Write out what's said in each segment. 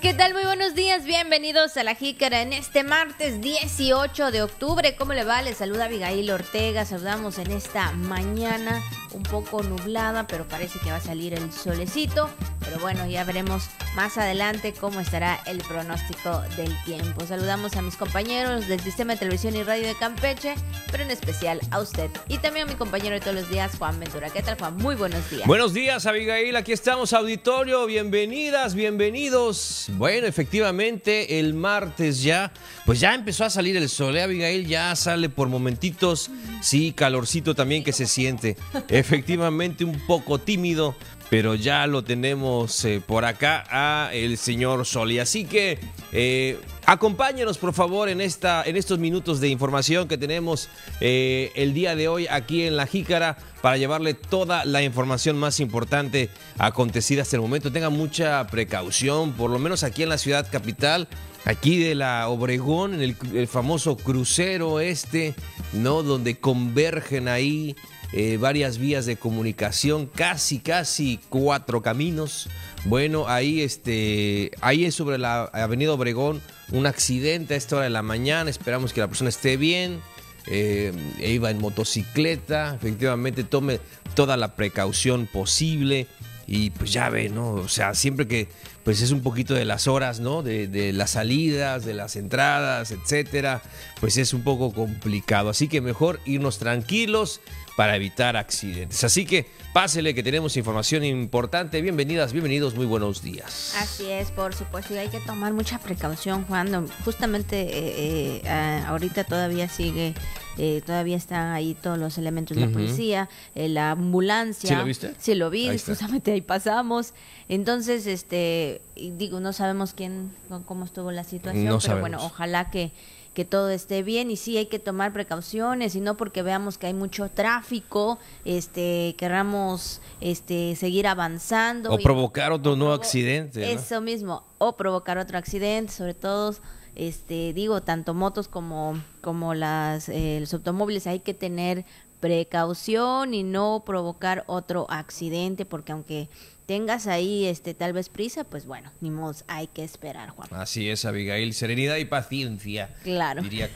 ¿Qué tal? Muy buenos días, bienvenidos a La Jícara en este martes 18 de octubre. ¿Cómo le va? Les saluda Abigail Ortega. Saludamos en esta mañana un poco nublada, pero parece que va a salir el solecito. Pero bueno, ya veremos más adelante cómo estará el pronóstico del tiempo. Saludamos a mis compañeros del Sistema de Televisión y Radio de Campeche, pero en especial a usted y también a mi compañero de todos los días, Juan Ventura. ¿Qué tal, Juan? Muy buenos días. Buenos días, Abigail. Aquí estamos, auditorio. Bienvenidas, bienvenidos. Bueno, efectivamente, el martes ya, pues ya empezó a salir el sol, ¿eh, Abigail? Ya sale por momentitos. Sí, calorcito también que se siente. Efectivamente, un poco tímido, pero ya lo tenemos eh, por acá a el señor Sol. Y así que eh, acompáñenos, por favor, en, esta, en estos minutos de información que tenemos eh, el día de hoy aquí en La Jícara para llevarle toda la información más importante acontecida hasta el momento. Tenga mucha precaución, por lo menos aquí en la ciudad capital. Aquí de la Obregón, en el, el famoso crucero este, ¿no? Donde convergen ahí eh, varias vías de comunicación, casi, casi cuatro caminos. Bueno, ahí, este, ahí es sobre la Avenida Obregón un accidente a esta hora de la mañana. Esperamos que la persona esté bien. Eh, iba en motocicleta, efectivamente tome toda la precaución posible y pues ya ve, ¿no? O sea, siempre que pues es un poquito de las horas, ¿no? De, de, las salidas, de las entradas, etcétera, pues es un poco complicado. Así que mejor irnos tranquilos para evitar accidentes. Así que pásele que tenemos información importante. Bienvenidas, bienvenidos, muy buenos días. Así es, por supuesto, y hay que tomar mucha precaución, Juan. Justamente eh, eh, ahorita todavía sigue eh, todavía están ahí todos los elementos de la policía, eh, la ambulancia. ¿Sí lo viste? Sí lo vi, ahí justamente ahí pasamos. Entonces, este, digo, no sabemos quién, cómo estuvo la situación, no pero sabemos. bueno, ojalá que que todo esté bien y sí hay que tomar precauciones y no porque veamos que hay mucho tráfico, este, querramos este seguir avanzando o y, provocar otro o nuevo provo accidente. ¿no? Eso mismo, o provocar otro accidente, sobre todo este digo tanto motos como como las eh, los automóviles hay que tener precaución y no provocar otro accidente porque aunque tengas ahí este tal vez prisa pues bueno ni modo hay que esperar Juan. Así es Abigail. Serenidad y paciencia claro. diría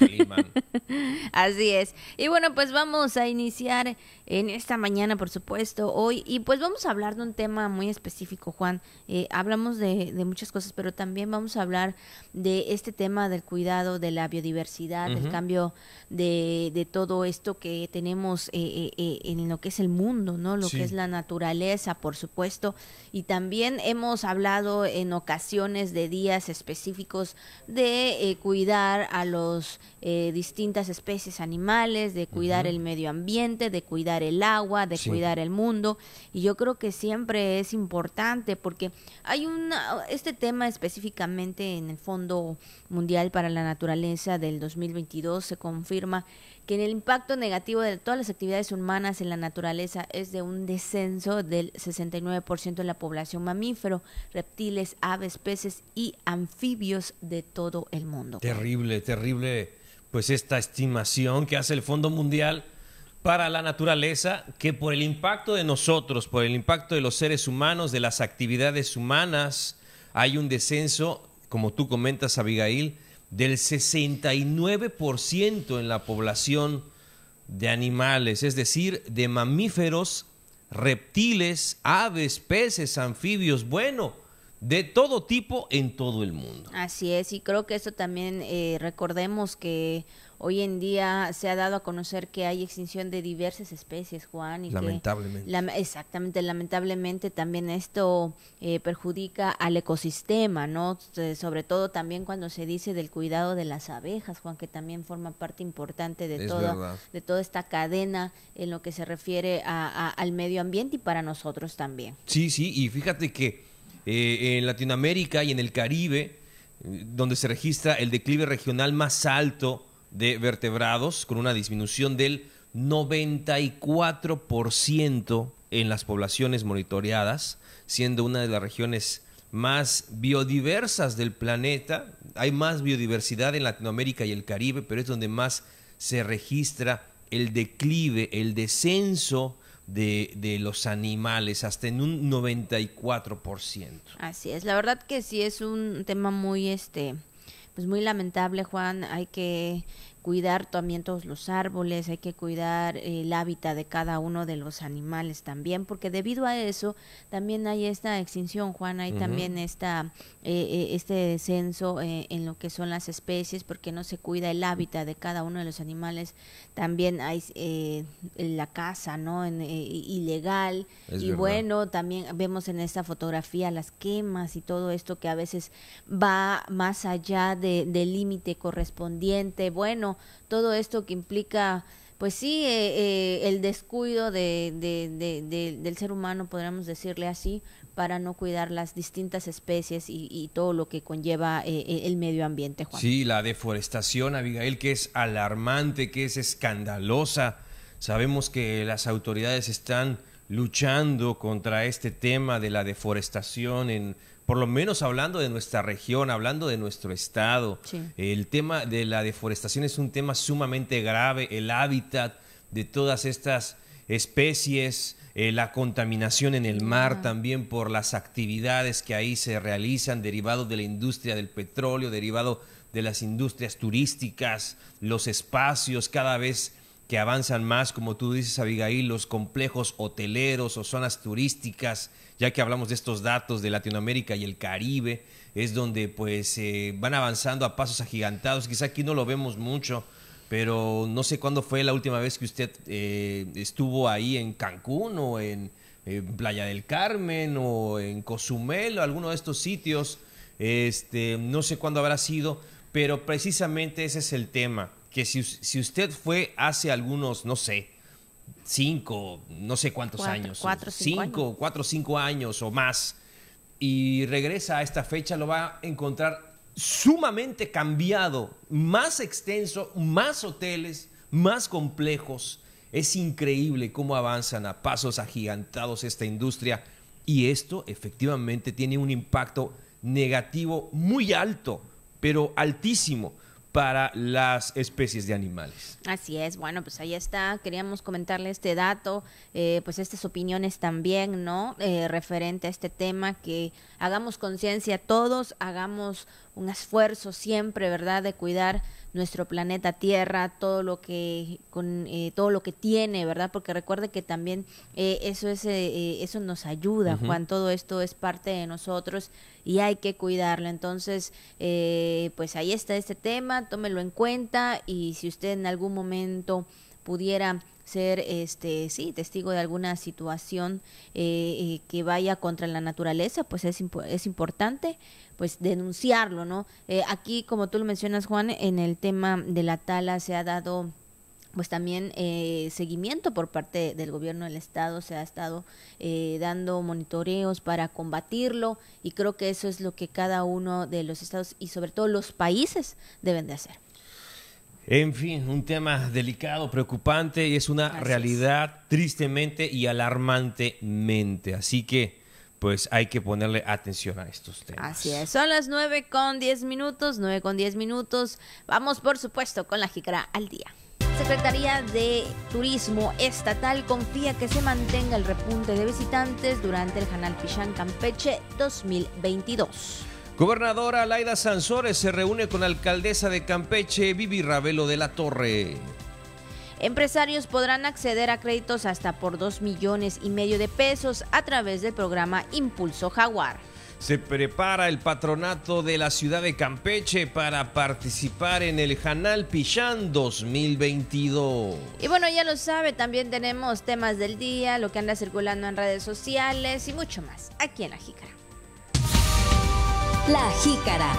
así es. Y bueno pues vamos a iniciar en esta mañana por supuesto hoy. Y pues vamos a hablar de un tema muy específico Juan. Eh, hablamos de, de, muchas cosas pero también vamos a hablar de este tema del cuidado de la biodiversidad uh -huh. del cambio de, de, todo esto que tenemos eh, eh, en lo que es el mundo no lo sí. que es la naturaleza por supuesto y también hemos hablado en ocasiones de días específicos de eh, cuidar a los eh, distintas especies animales, de cuidar uh -huh. el medio ambiente, de cuidar el agua, de sí. cuidar el mundo y yo creo que siempre es importante porque hay una este tema específicamente en el Fondo Mundial para la Naturaleza del 2022 se confirma que en el impacto negativo de todas las actividades humanas en la naturaleza es de un descenso del 69% en la población mamífero, reptiles, aves, peces y anfibios de todo el mundo. Terrible, terrible, pues esta estimación que hace el Fondo Mundial para la naturaleza, que por el impacto de nosotros, por el impacto de los seres humanos, de las actividades humanas, hay un descenso, como tú comentas, Abigail, del 69% en la población de animales, es decir, de mamíferos, reptiles, aves, peces, anfibios, bueno, de todo tipo en todo el mundo. Así es, y creo que eso también eh, recordemos que hoy en día se ha dado a conocer que hay extinción de diversas especies, Juan. Y lamentablemente. Que, la, exactamente, lamentablemente también esto eh, perjudica al ecosistema, ¿no? Sobre todo también cuando se dice del cuidado de las abejas, Juan, que también forma parte importante de, toda, de toda esta cadena en lo que se refiere a, a, al medio ambiente y para nosotros también. Sí, sí, y fíjate que eh, en Latinoamérica y en el Caribe, eh, donde se registra el declive regional más alto de vertebrados, con una disminución del 94% en las poblaciones monitoreadas, siendo una de las regiones más biodiversas del planeta. Hay más biodiversidad en Latinoamérica y el Caribe, pero es donde más se registra el declive, el descenso de, de los animales, hasta en un 94%. Así es, la verdad que sí es un tema muy, este, pues muy lamentable, Juan. Hay que cuidar también todos los árboles, hay que cuidar el hábitat de cada uno de los animales también, porque debido a eso también hay esta extinción, Juan, hay también esta, eh, eh, este descenso eh, en lo que son las especies, porque no se cuida el hábitat de cada uno de los animales, también hay la caza, ¿no? En, ilegal, y bueno, también vemos en esta fotografía las quemas y todo esto que a veces va más allá de, del límite correspondiente, bueno, todo esto que implica, pues sí, eh, eh, el descuido de, del ser humano, podríamos decirle así, para no cuidar las distintas especies y, todo lo que conlleva eh, el medio ambiente, Juan. Sí, la deforestación, Abigail, que es alarmante, que es escandalosa. Sabemos que las autoridades están luchando contra este tema de la deforestación en por lo menos hablando de nuestra región, hablando de nuestro estado, el tema de la deforestación es un tema sumamente grave, el hábitat de todas estas especies, eh, la contaminación en el mar también por las actividades que ahí se realizan derivado de la industria del petróleo, derivado de las industrias turísticas, los espacios cada vez que avanzan más, como tú dices, Abigail, los complejos hoteleros o zonas turísticas, ya que hablamos de estos datos de Latinoamérica y el Caribe, es donde pues eh, van avanzando a pasos agigantados. Quizá aquí no lo vemos mucho, pero no sé cuándo fue la última vez que usted eh, estuvo ahí en Cancún o en Playa del Carmen o en Cozumel o alguno de estos sitios. Este, no sé cuándo habrá sido, pero precisamente ese es el tema que si, si usted fue hace algunos, no sé, cinco, no sé cuántos años, cuatro, cinco, cinco cuatro o cinco años o más, y regresa a esta fecha, lo va a encontrar sumamente cambiado, más extenso, más hoteles, más complejos. Es increíble cómo avanzan a pasos agigantados esta industria y esto efectivamente tiene un impacto negativo muy alto, pero altísimo para las especies de animales. Así es, bueno, pues ahí está, queríamos comentarle este dato, eh, pues estas opiniones también, ¿no? Eh, referente a este tema, que hagamos conciencia todos, hagamos un esfuerzo siempre, ¿verdad?, de cuidar nuestro planeta Tierra, todo lo que con eh, todo lo que tiene, ¿verdad? Porque recuerde que también eh, eso es eh, eso nos ayuda, Juan. Todo esto es parte de nosotros y hay que cuidarlo. Entonces, pues ahí está este tema, tómelo en cuenta y si usted en algún momento pudiera ser este sí testigo de alguna situación que vaya contra la naturaleza pues es, es importante pues denunciarlo, ¿no? Eh, aquí, como tú lo mencionas, Juan, en el tema de la tala se ha dado pues también eh, seguimiento por parte del gobierno del estado se ha estado eh, dando monitoreos para combatirlo y creo que eso es lo que cada uno de los estados y sobre todo los países deben de hacer. En fin, un tema delicado, preocupante y es una realidad tristemente y alarmantemente. Así que pues hay que ponerle atención a estos temas. Así es, son las 9 con 10 minutos, 9 con 10 minutos. Vamos, por supuesto, con la jícara al día. Secretaría de Turismo Estatal confía que se mantenga el repunte de visitantes durante el Canal Pichán Campeche 2022. Gobernadora Laida Sansores se reúne con la alcaldesa de Campeche, Vivi Ravelo de la Torre. Empresarios podrán acceder a créditos hasta por 2 millones y medio de pesos a través del programa Impulso Jaguar. Se prepara el patronato de la ciudad de Campeche para participar en el Janal Pichán 2022. Y bueno, ya lo sabe, también tenemos temas del día, lo que anda circulando en redes sociales y mucho más aquí en La Jícara. La Jícara.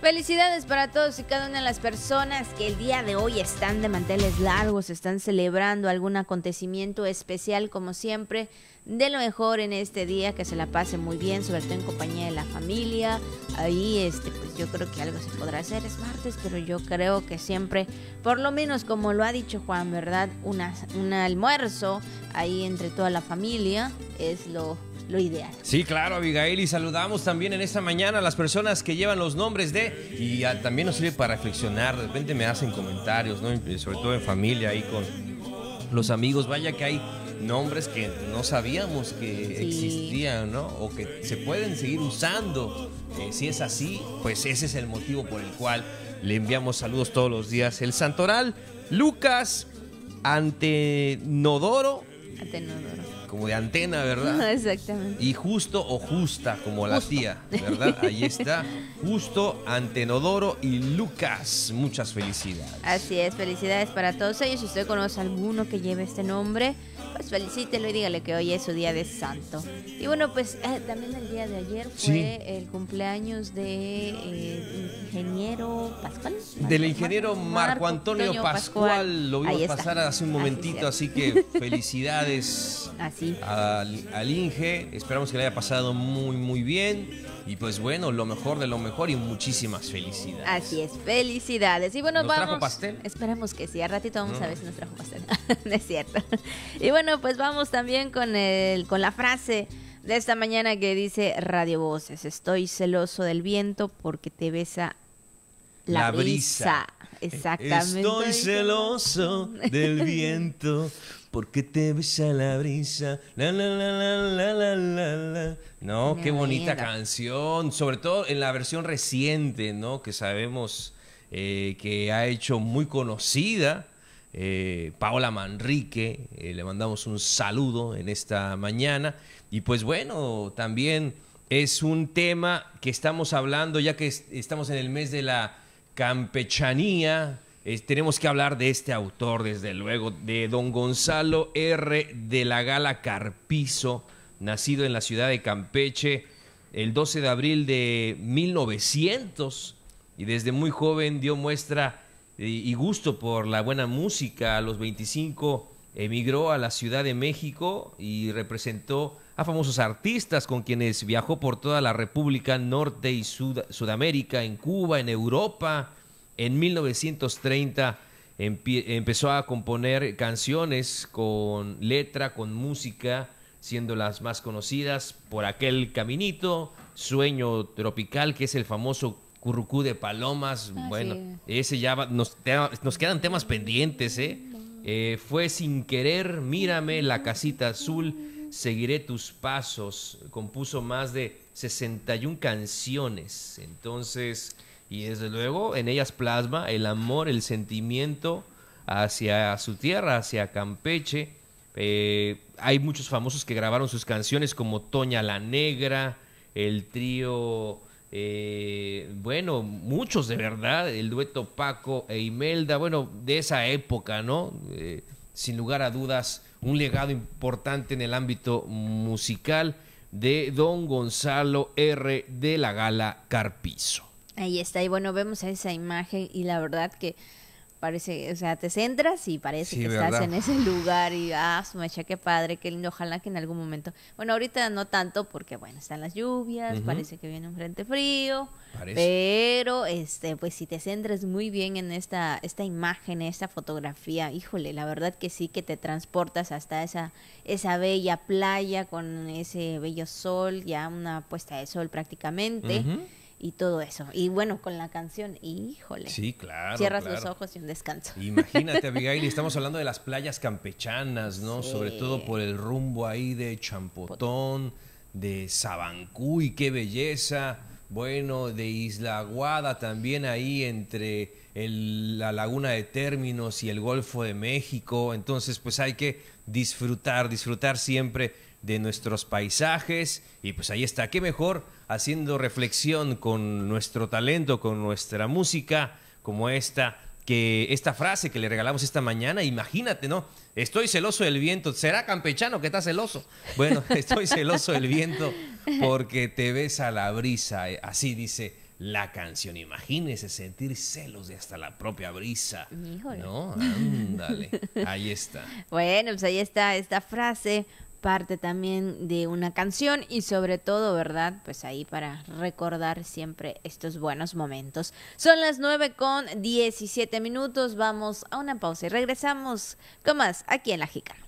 Felicidades para todos y cada una de las personas que el día de hoy están de manteles largos, están celebrando algún acontecimiento especial como siempre. De lo mejor en este día, que se la pase muy bien, sobre todo en compañía de la familia. Ahí, este, pues yo creo que algo se podrá hacer, es martes, pero yo creo que siempre, por lo menos como lo ha dicho Juan, ¿verdad? Una, un almuerzo ahí entre toda la familia es lo lo ideal. Sí, claro, Abigail, y saludamos también en esta mañana a las personas que llevan los nombres de, y también nos sirve para reflexionar, de repente me hacen comentarios, ¿no? sobre todo en familia, ahí con los amigos, vaya que hay nombres que no sabíamos que existían, ¿no? O que se pueden seguir usando. Eh, si es así, pues ese es el motivo por el cual le enviamos saludos todos los días. El Santoral, Lucas Antenodoro. Antenodoro como de antena, ¿verdad? Exactamente. Y justo o justa, como la tía, ¿verdad? Ahí está, justo, Antenodoro y Lucas. Muchas felicidades. Así es, felicidades para todos ellos. Si usted conoce alguno que lleve este nombre, pues felicítelo y dígale que hoy es su día de santo. Y bueno, pues eh, también el día de ayer fue el cumpleaños de eh, ingeniero Pascual. Del ingeniero Marco, Antonio, Pascual. Lo vimos pasar hace un momentito, así, que felicidades así. Al, al Inge. Esperamos que le haya pasado muy, muy bien. Y pues bueno, lo mejor de lo mejor y muchísimas felicidades. Así es, felicidades. Y bueno, ¿Nos vamos. trajo pastel? Esperamos que sí. A ratito vamos a ver si nos trajo pastel. no es cierto. Y bueno, pues vamos también con el, con la frase de esta mañana que dice Radio Voces. Estoy celoso del viento porque te besa la, brisa. Exactamente. Estoy celoso del viento porque te besa la brisa. La, la, la, la, la, la, No, qué bonita canción. Sobre todo en la versión reciente, ¿no? Que sabemos eh, que ha hecho muy conocida. Eh, Paola Manrique, eh, le mandamos un saludo en esta mañana. Y pues bueno, también es un tema que estamos hablando, ya que estamos en el mes de la campechanía, tenemos que hablar de este autor, desde luego, de don Gonzalo R. de la Gala Carpizo, nacido en la ciudad de Campeche el 12 de abril de 1900 y desde muy joven dio muestra y gusto por la buena música. A los 25 emigró a la Ciudad de México y representó a famosos artistas con quienes viajó por toda la República Norte y Sudamérica, en Cuba, en Europa en 1930 empezó a componer canciones con letra, con música, siendo las más conocidas por aquel caminito, Sueño Tropical, que es el famoso Currucú de Palomas. Ah, bueno, ese ya nos, nos, quedan temas pendientes, ¿eh? ¿eh? Fue sin querer, mírame la casita azul, seguiré tus pasos. Compuso más de 61 canciones. Entonces, y desde luego en ellas plasma el amor, el sentimiento hacia su tierra, hacia Campeche. Eh, hay muchos famosos que grabaron sus canciones como Toña la Negra, el trío, eh, bueno, muchos de verdad, el dueto Paco e Imelda, bueno, de esa época, ¿no? Eh, sin lugar a dudas, un legado importante en el ámbito musical de don Gonzalo R. de la Gala Carpizo. Ahí está, y bueno, vemos esa imagen y la verdad que parece, o sea, te centras y parece que estás en ese lugar y, ah, su mecha, qué padre, qué lindo, ojalá que en algún momento, bueno, ahorita no tanto porque, bueno, están las lluvias, parece que viene un frente frío, pero, este, pues si te centras muy bien en esta, esta imagen, esta fotografía, híjole, la verdad que sí que te transportas hasta esa, esa bella playa con ese bello sol, ya una puesta de sol prácticamente y todo eso. Y bueno, con la canción, híjole. Sí, claro. Cierras los ojos y un descanso. Imagínate, Abigail, estamos hablando de las playas campechanas, ¿no? Sobre todo por el rumbo ahí de Champotón, de Sabancuy, qué belleza. Bueno, de Isla Aguada también ahí entre la laguna de términos y el Golfo de México. Entonces, pues hay que disfrutar, disfrutar siempre de nuestros paisajes. Y pues ahí está, qué mejor haciendo reflexión con nuestro talento, con nuestra música, como esta, que esta frase que le regalamos esta mañana, imagínate, ¿no? Estoy celoso del viento. ¿Será campechano que está celoso? Bueno, estoy celoso del viento porque te ves a la brisa. Así dice la canción. Imagínese sentir celos de hasta la propia brisa. ¿No? Ándale. Ahí está. Bueno, pues ahí está esta frase parte también de una canción y sobre todo, ¿verdad? Pues ahí para recordar siempre estos buenos momentos. Son las 9 con 17 minutos, vamos a una pausa y regresamos con más aquí en La Jica.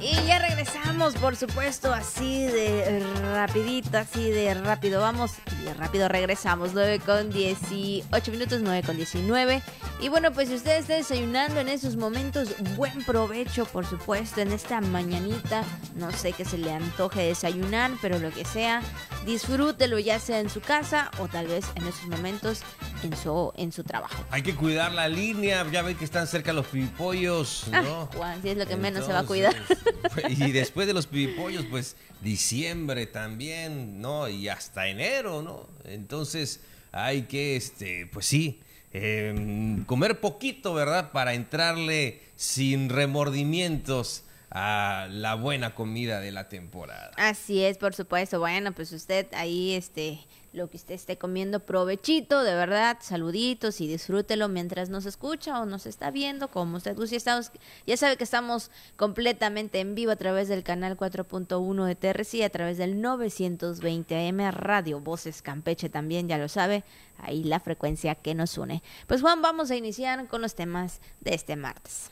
Y ya regresamos, por supuesto, así de rapidito, así de rápido. Vamos, y de rápido regresamos. 9 con 18 minutos, 9 con 19. Y bueno, pues si usted está desayunando en esos momentos, buen provecho, por supuesto, en esta mañanita. No sé qué se le antoje desayunar, pero lo que sea, disfrútelo ya sea en su casa o tal vez en esos momentos en su, en su trabajo. Hay que cuidar la línea, ya ven que están cerca los pipollos, Ah, ¿no? Juan, si es lo que menos se va a cuidar. Y después de los pipollos, pues diciembre también, ¿no? Y hasta enero, ¿no? Entonces hay que, este, pues sí, eh, comer poquito, ¿verdad? Para entrarle sin remordimientos a la buena comida de la temporada. Así es, por supuesto. Bueno, pues usted ahí, este, lo que usted esté comiendo, provechito, de verdad, saluditos y disfrútelo mientras nos escucha o nos está viendo, como usted guste. Estamos, ya sabe que estamos completamente en vivo a través del canal 4.1 de TRC, a través del 920 AM Radio Voces Campeche también, ya lo sabe, ahí la frecuencia que nos une. Pues Juan, vamos a iniciar con los temas de este martes.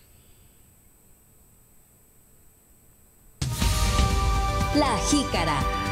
La Jícara.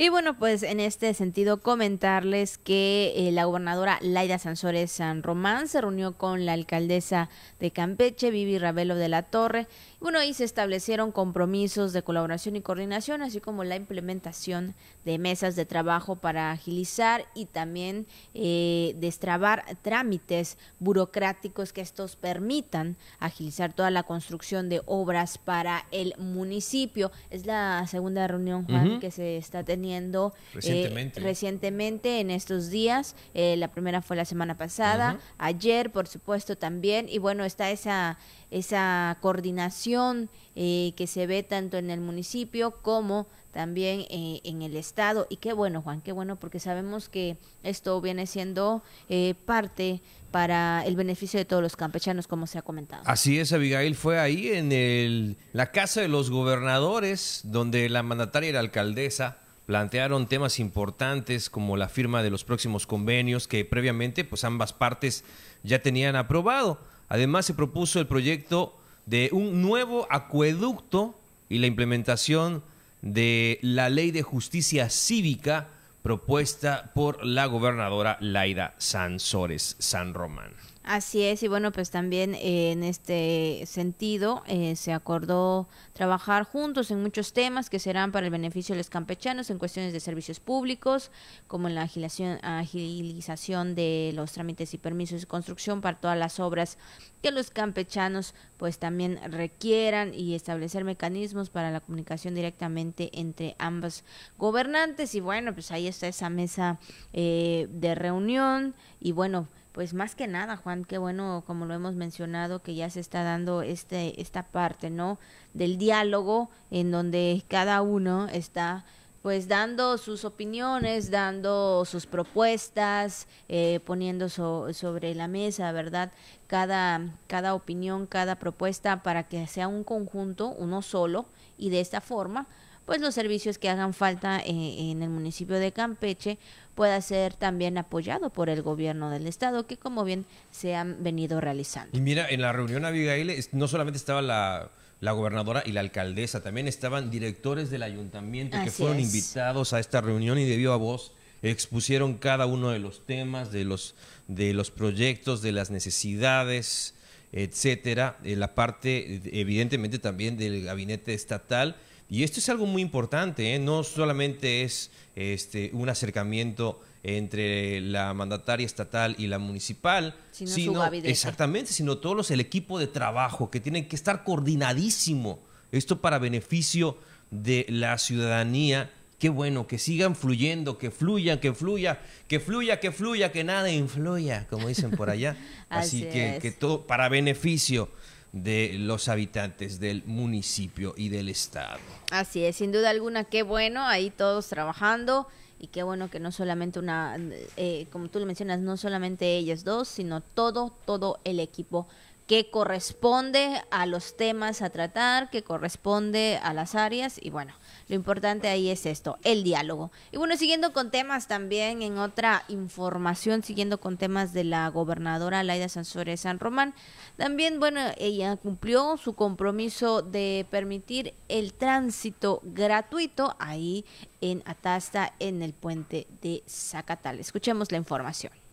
Y bueno, pues en este sentido comentarles que eh, la gobernadora Laida Sansores San Román se reunió con la alcaldesa de Campeche, Vivi Ravelo de la Torre. Y bueno, ahí se establecieron compromisos de colaboración y coordinación, así como la implementación de mesas de trabajo para agilizar y también eh, destrabar trámites burocráticos que estos permitan agilizar toda la construcción de obras para el municipio. Es la segunda reunión, Juan, que se está teniendo eh, Recientemente. recientemente en estos días. Eh, la primera fue la semana pasada, ayer, por supuesto, también. Y bueno, está esa, esa coordinación eh, que se ve tanto en el municipio como también eh, en el estado. Y qué bueno, Juan, qué bueno, porque sabemos que esto viene siendo eh, parte para el beneficio de todos los campechanos, como se ha comentado. Así es, Abigail, fue ahí en el, la Casa de los Gobernadores, donde la mandataria y la alcaldesa plantearon temas importantes como la firma de los próximos convenios que previamente pues ambas partes ya tenían aprobado. Además se propuso el proyecto de un nuevo acueducto y la implementación de la ley de justicia cívica propuesta por la gobernadora Laida Sansores San Román. Así es, y bueno, pues también eh, en este sentido eh, se acordó trabajar juntos en muchos temas que serán para el beneficio de los campechanos en cuestiones de servicios públicos, como en la agilización, de los trámites y permisos de construcción para todas las obras que los campechanos pues también requieran y establecer mecanismos para la comunicación directamente entre ambos gobernantes. Y bueno pues ahí está esa mesa eh, de reunión. Y bueno pues más que nada, Juan, qué bueno, como lo hemos mencionado, que ya se está dando este, esta parte, ¿no? Del diálogo en donde cada uno está pues dando sus opiniones, dando sus propuestas, eh, poniendo so- sobre la mesa, ¿verdad? Cada, cada opinión, cada propuesta para que sea un conjunto, uno solo, y de esta forma, pues los servicios que hagan falta eh, en el municipio de Campeche pueda ser también apoyado por el gobierno del estado, que como bien se han venido realizando. Y mira, en la reunión Abigail no solamente estaba la, la gobernadora y la alcaldesa, también estaban directores del ayuntamiento que fueron es. invitados a esta reunión y de viva voz expusieron cada uno de los temas, de los, de los proyectos, de las necesidades, etcétera, eh, la parte evidentemente también del gabinete estatal. Y esto es algo muy importante, ¿eh? no solamente es este, un acercamiento entre la mandataria estatal y la municipal, Sino exactamente, sino todos los, el equipo de trabajo que tienen que estar coordinadísimo. Esto para beneficio de la ciudadanía. Qué bueno, que sigan fluyendo, que fluya, que fluya, que fluya, que fluya, que nada influya, como dicen por allá. Así, Así que, es. que todo para beneficio de los habitantes del municipio y del estado. Así es, sin duda alguna, qué bueno, ahí todos trabajando y qué bueno que no solamente una, eh, como tú lo mencionas, no solamente ellas dos, sino todo, todo el equipo que corresponde a los temas a tratar, que corresponde a las áreas y bueno, lo importante ahí es esto, el diálogo. Y bueno, siguiendo con temas también, en otra información, siguiendo con temas de la gobernadora Laida Sansores San Román, también, bueno, ella cumplió su compromiso de permitir el tránsito gratuito ahí en Atasta, en el puente de Zacatal. Escuchemos la información.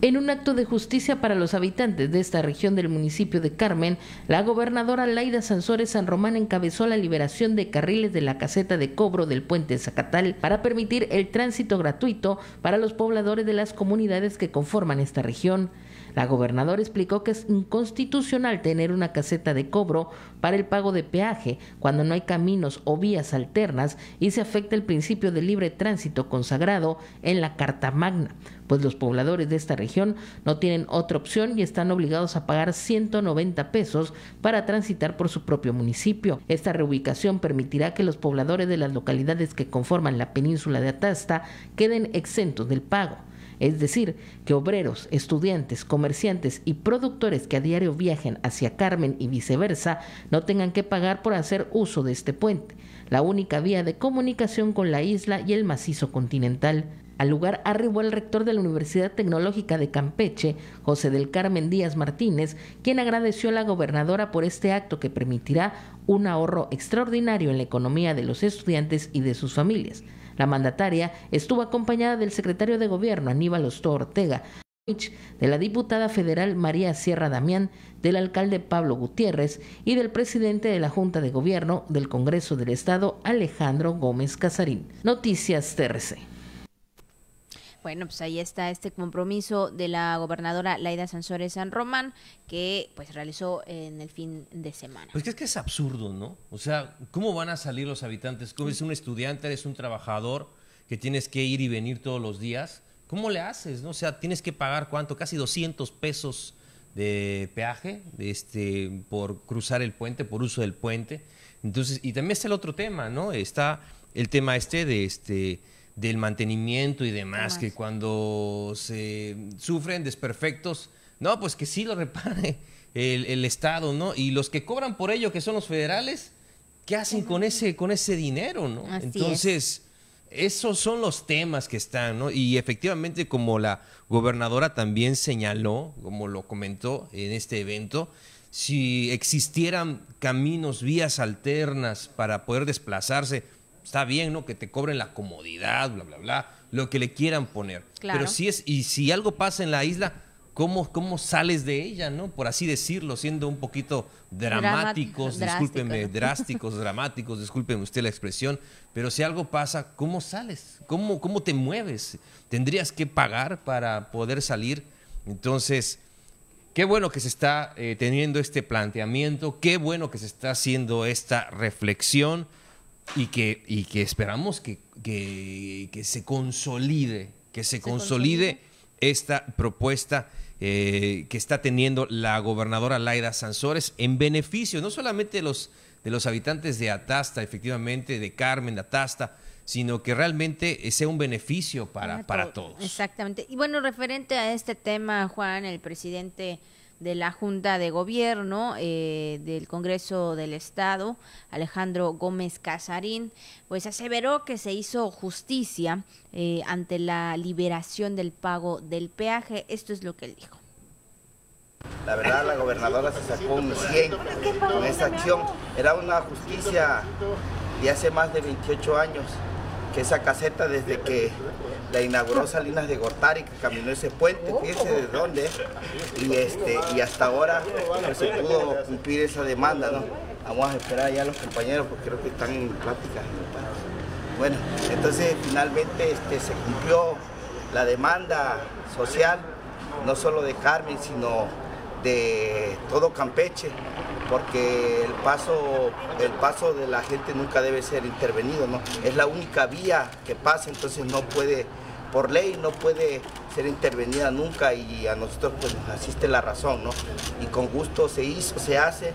En un acto de justicia para los habitantes de esta región del municipio de Carmen, la gobernadora Laida Sansores San Román encabezó la liberación de carriles de la caseta de cobro del puente Zacatal para permitir el tránsito gratuito para los pobladores de las comunidades que conforman esta región. La gobernadora explicó que es inconstitucional tener una caseta de cobro para el pago de peaje cuando no hay caminos o vías alternas y se afecta el principio de libre tránsito consagrado en la Carta Magna, pues los pobladores de esta región no tienen otra opción y están obligados a pagar 190 pesos para transitar por su propio municipio. Esta reubicación permitirá que los pobladores de las localidades que conforman la península de Atasta queden exentos del pago es decir, que obreros, estudiantes, comerciantes y productores que a diario viajen hacia Carmen y viceversa no tengan que pagar por hacer uso de este puente, la única vía de comunicación con la isla y el macizo continental. Al lugar arribó el rector de la Universidad Tecnológica de Campeche, José del Carmen Díaz Martínez, quien agradeció a la gobernadora por este acto que permitirá un ahorro extraordinario en la economía de los estudiantes y de sus familias. La mandataria estuvo acompañada del secretario de Gobierno Aníbal Osto Ortega, de la diputada federal María Sierra Damián, del alcalde Pablo Gutiérrez y del presidente de la Junta de Gobierno del Congreso del Estado Alejandro Gómez Casarín. Noticias TRC. Bueno, pues ahí está este compromiso de la gobernadora Laida Sansores San Román que pues realizó en el fin de semana. Pues que es que es absurdo, ¿no? O sea, ¿cómo van a salir los habitantes? ¿Cómo eres un estudiante, eres un trabajador que tienes que ir y venir todos los días? ¿Cómo le haces, no? O sea, tienes que pagar cuánto? Casi 200 pesos de peaje este, por cruzar el puente, por uso del puente. Entonces, y también está el otro tema, ¿no? Está el tema este de este del mantenimiento y demás, que cuando se sufren desperfectos, no, pues que sí lo repare el, Estado, ¿no? Y los que cobran por ello, que son los federales, ¿qué hacen con ese, con ese dinero, no? Entonces, esos son los temas que están, ¿no? Y efectivamente, como la gobernadora también señaló, como lo comentó en este evento, si existieran caminos, vías alternas para poder desplazarse, está bien, ¿no? Que te cobren la comodidad, bla, bla, bla, lo que le quieran poner. Pero si es, y si algo pasa en la isla, ¿cómo, cómo sales de ella, ¿no? Por así decirlo, siendo un poquito dramáticos, discúlpeme, drásticos, dramáticos, discúlpeme usted la expresión, pero si algo pasa, ¿cómo sales? ¿Cómo, cómo te mueves? ¿Tendrías que pagar para poder salir? Entonces, qué bueno que se está eh, teniendo este planteamiento, qué bueno que se está haciendo esta reflexión y que, y que esperamos que, que, se consolide, que se, consolide, esta propuesta eh, que está teniendo la gobernadora Laida Sansores en beneficio no solamente de los, de los habitantes de Atasta, efectivamente, de Carmen, de Atasta, sino que realmente sea un beneficio para, para todos. Exactamente. Y bueno, referente a este tema, Juan, el presidente de la Junta de Gobierno eh, del Congreso del Estado, Alejandro Gómez Casarín, pues aseveró que se hizo justicia eh, ante la liberación del pago del peaje. Esto es lo que él dijo. La verdad, la gobernadora se sacó un 100 con esa acción. Era una justicia de hace más de 28 años, que esa caseta desde que la inauguró Salinas de Gortari, que caminó ese puente, fíjense de dónde, y, este, y hasta ahora pues, se pudo cumplir esa demanda, ¿no? Vamos a esperar ya a los compañeros porque creo que están en plática. Bueno, entonces finalmente este, se cumplió la demanda social, no solo de Carmen, sino de todo Campeche, porque el paso, el paso de la gente nunca debe ser intervenido, ¿no? Es la única vía que pasa, entonces no puede por ley no puede ser intervenida nunca y a nosotros pues nos asiste la razón, ¿no? Y con gusto se hizo, se hace.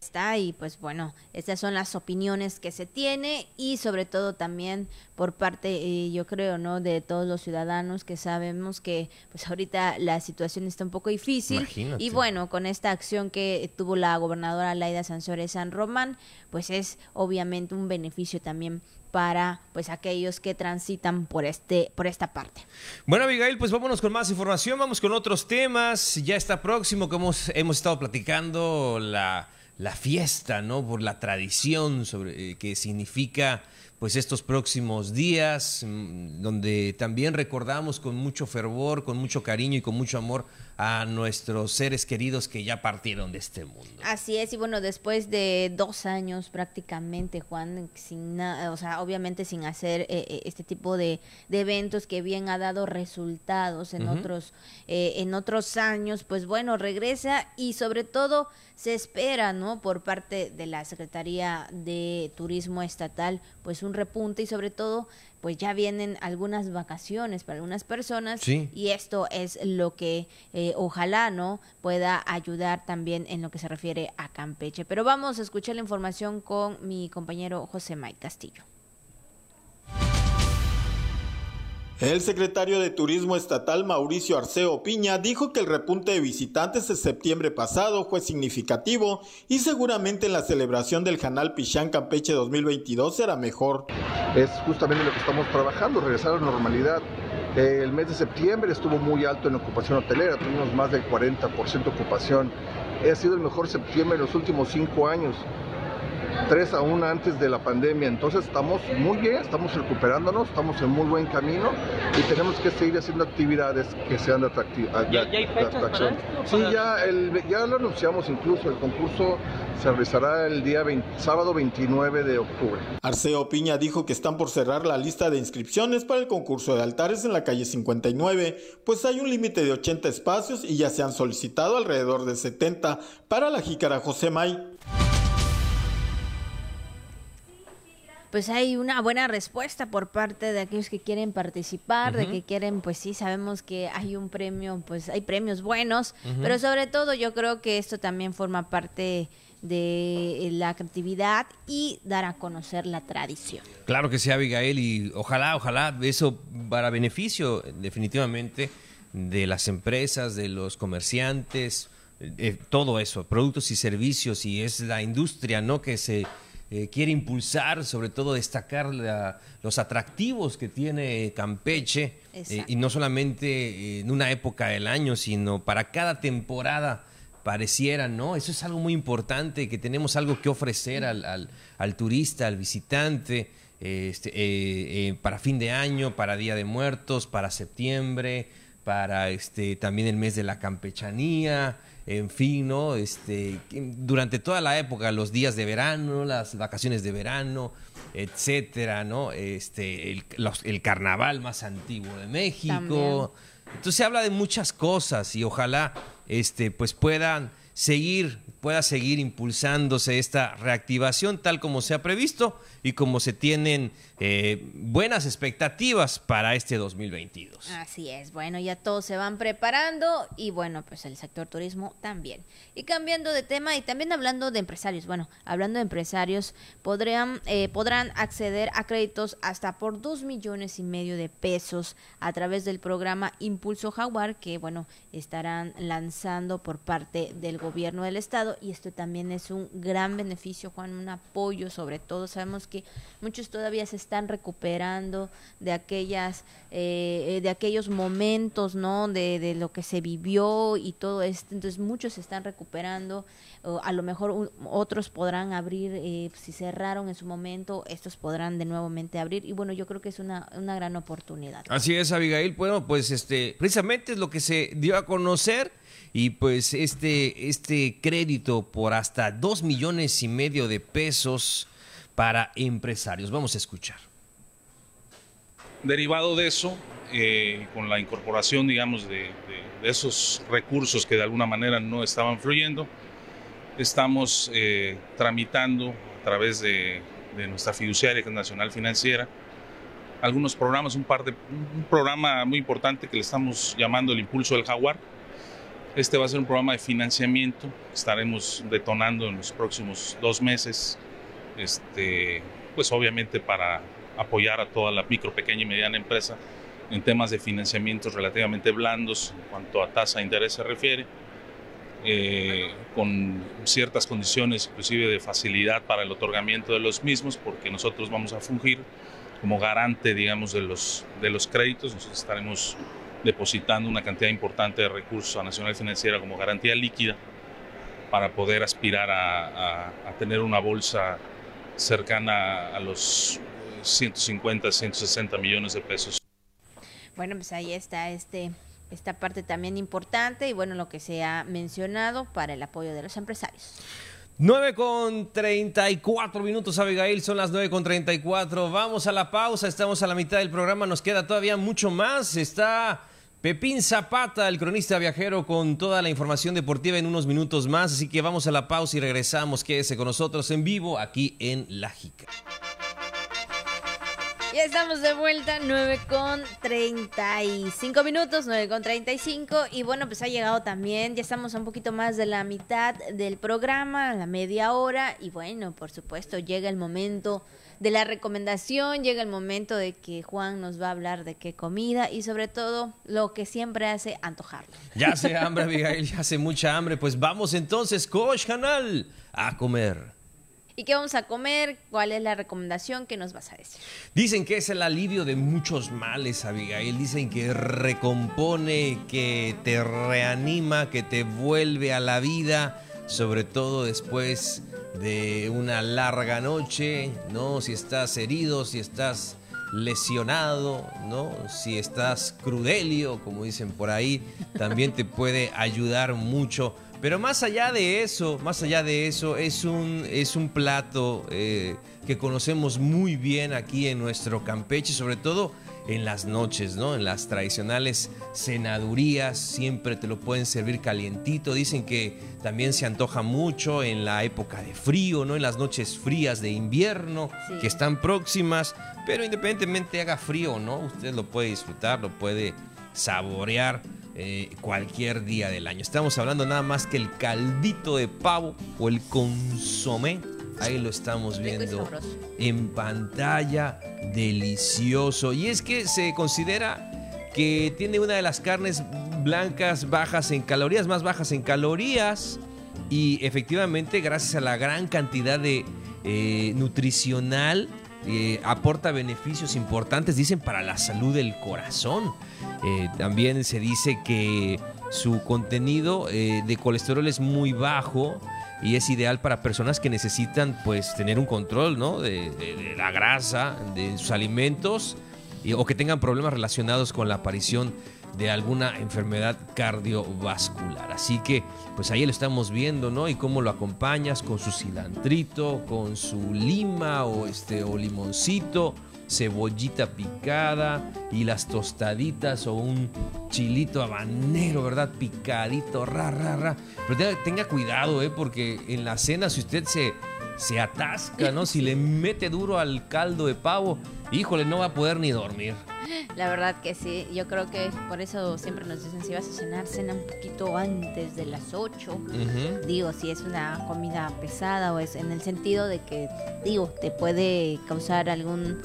está y pues bueno, estas son las opiniones que se tiene y sobre todo también por parte, eh, yo creo, ¿no? De todos los ciudadanos que sabemos que pues ahorita la situación está un poco difícil y bueno, con esta acción que tuvo la gobernadora Laida Sansores San Román, pues es obviamente un beneficio también para pues aquellos que transitan por este por esta parte. Bueno, Abigail, pues vámonos con más información, vamos con otros temas. Ya está próximo, como hemos, estado platicando, la, la, fiesta, ¿no? Por la tradición sobre eh, que significa pues estos próximos días, mm, donde también recordamos con mucho fervor, con mucho cariño y con mucho amor a nuestros seres queridos que ya partieron de este mundo. Así es, y bueno, después de dos años prácticamente, Juan, sin o sea, obviamente sin hacer eh, eh, este tipo de, eventos que bien ha dado resultados en otros, eh, en otros años, pues bueno, regresa y sobre todo se espera, ¿no? Por parte de la Secretaría de Turismo Estatal, pues un repunte y sobre todo pues ya vienen algunas vacaciones para algunas personas y esto es lo que eh, ojalá no pueda ayudar también en lo que se refiere a Campeche. Pero vamos a escuchar la información con mi compañero José Mike Castillo. El secretario de Turismo Estatal Mauricio Arceo Piña dijo que el repunte de visitantes de septiembre pasado fue significativo y seguramente en la celebración del Canal Pichán Campeche 2022 será mejor. Es justamente lo que estamos trabajando, regresar a la normalidad. El mes de septiembre estuvo muy alto en ocupación hotelera, tuvimos más del 40% de ocupación. Ha sido el mejor septiembre en los últimos cinco años tres aún antes de la pandemia. Entonces estamos muy bien, estamos recuperándonos, estamos en muy buen camino y tenemos que seguir haciendo actividades que sean de atractivas. ¿Ya, hay fechas para esto? Sí, ya, el, ya lo anunciamos incluso, el concurso se realizará el día sábado 29 de octubre. Arceo Piña dijo que están por cerrar la lista de inscripciones para el concurso de altares en la calle 59, pues hay un límite de 80 espacios y ya se han solicitado alrededor de 70 para la jícara José May. Pues hay una buena respuesta por parte de aquellos que quieren participar, de que quieren, pues sí, sabemos que hay un premio, pues hay premios buenos, pero sobre todo yo creo que esto también forma parte de la actividad y dar a conocer la tradición. Claro que sí, Abigail, y ojalá, ojalá, eso para beneficio definitivamente de las empresas, de los comerciantes, eh, todo eso, productos y servicios, y es la industria, ¿no? Que se eh, quiere impulsar, sobre todo destacar los atractivos que tiene Campeche, eh, y no solamente en una época del año, sino para cada temporada pareciera, ¿no? Eso es algo muy importante, que tenemos algo que ofrecer al, al, turista, al visitante, este, eh, para fin de año, para Día de Muertos, para septiembre, para este, también el mes de la campechanía, en fin, ¿no? Este, durante toda la época, los días de verano, las vacaciones de verano, etcétera, ¿no? Este, el, carnaval más antiguo de México. Entonces se habla de muchas cosas y ojalá este, pues puedan seguir, pueda seguir impulsándose esta reactivación tal como se ha previsto y como se tienen eh, buenas expectativas para este 2022. Así es, bueno, ya todos se van preparando y bueno, pues el sector turismo también. Y cambiando de tema y también hablando de empresarios, bueno, hablando de empresarios, podrán, eh, podrán acceder a créditos hasta por dos millones y medio de pesos a través del programa Impulso Jaguar que, bueno, estarán lanzando por parte del gobierno del estado y esto también es un gran beneficio, Juan, un apoyo sobre todo, sabemos que muchos todavía se están recuperando de aquellas eh, de aquellos momentos no de, lo que se vivió y todo esto. Entonces muchos se están recuperando a lo mejor otros podrán abrir eh, si cerraron en su momento estos podrán de nuevamente abrir. Y bueno yo creo que es una, una gran oportunidad. Así es Abigail. Bueno pues este precisamente es lo que se dio a conocer y pues este, este crédito por hasta dos millones y medio de pesos para empresarios. Vamos a escuchar. Derivado de eso, eh, con la incorporación, digamos, de, esos recursos que de alguna manera no estaban fluyendo, estamos eh, tramitando a través de, nuestra fiduciaria nacional financiera algunos programas, un par de un programa muy importante que le estamos llamando el impulso del jaguar, Este va a ser un programa de financiamiento estaremos detonando en los próximos dos meses, este, pues obviamente para apoyar a toda la micro, pequeña y mediana empresa en temas de financiamientos relativamente blandos en cuanto a tasa de interés se refiere, eh, con ciertas condiciones inclusive de facilidad para el otorgamiento de los mismos, porque nosotros vamos a fungir como garante, digamos, de los, de los créditos. Nosotros estaremos depositando una cantidad importante de recursos a Nacional Financiera como garantía líquida para poder aspirar a, a tener una bolsa cercana a los 150, 160 millones de pesos. Bueno, pues ahí está este esta parte también importante y bueno, lo que se ha mencionado para el apoyo de los empresarios. 9 con 34 minutos, Abigail, son las 9 con 34. Vamos a la pausa, estamos a la mitad del programa, nos queda todavía mucho más. Está Pepín Zapata, el cronista viajero, con toda la información deportiva en unos minutos más. Así que vamos a la pausa y regresamos. Quédese con nosotros en vivo aquí en La Jica. Ya estamos de vuelta, 9 con 35 minutos, 9 con 35. Y bueno, pues ha llegado también, ya estamos a un poquito más de la mitad del programa, la media hora. Y bueno, por supuesto, llega el momento de la recomendación, llega el momento de que Juan nos va a hablar de qué comida y sobre todo lo que siempre hace antojarlo. Ya hace hambre, Abigail, ya hace mucha hambre. Pues vamos entonces, Coach Canal, a comer. ¿Y qué vamos a comer? ¿Cuál es la recomendación que nos vas a decir? Dicen que es el alivio de muchos males, Abigail. Dicen que recompone, que te reanima, que te vuelve a la vida, sobre todo después de una larga noche, ¿no? Si estás herido, si estás lesionado, ¿no? Si estás crudelio, como dicen por ahí, también te puede ayudar mucho pero más allá de eso, más allá de eso, es un, es un plato eh, que conocemos muy bien aquí en nuestro Campeche, sobre todo en las noches, ¿no? En las tradicionales cenadurías, siempre te lo pueden servir calientito. Dicen que también se antoja mucho en la época de frío, ¿no? En las noches frías de invierno, que están próximas. Pero independientemente haga frío o no, usted lo puede disfrutar, lo puede saborear eh, cualquier día del año. Estamos hablando nada más que el caldito de pavo o el consomé. Ahí lo estamos viendo en pantalla, delicioso. Y es que se considera que tiene una de las carnes blancas bajas en calorías, más bajas en calorías. Y efectivamente, gracias a la gran cantidad de eh, nutricional, eh, aporta beneficios importantes, dicen, para la salud del corazón. Eh, también se dice que su contenido de colesterol es muy bajo y es ideal para personas que necesitan pues tener un control ¿no? de, la grasa, de sus alimentos o que tengan problemas relacionados con la aparición de alguna enfermedad cardiovascular. Así que pues ahí lo estamos viendo, ¿no? Y cómo lo acompañas con su cilantrito, con su lima o este o limoncito cebollita picada y las tostaditas o un chilito habanero, ¿verdad? Picadito, ra, ra, ra. Pero tenga, cuidado, ¿eh? Porque en la cena, si usted se, se atasca, ¿no? Si le mete duro al caldo de pavo, híjole, no va a poder ni dormir. La verdad que sí, yo creo que por eso siempre nos dicen si vas a cenar, cena un poquito antes de las 8. Digo, si es una comida pesada o es en el sentido de que, digo, te puede causar algún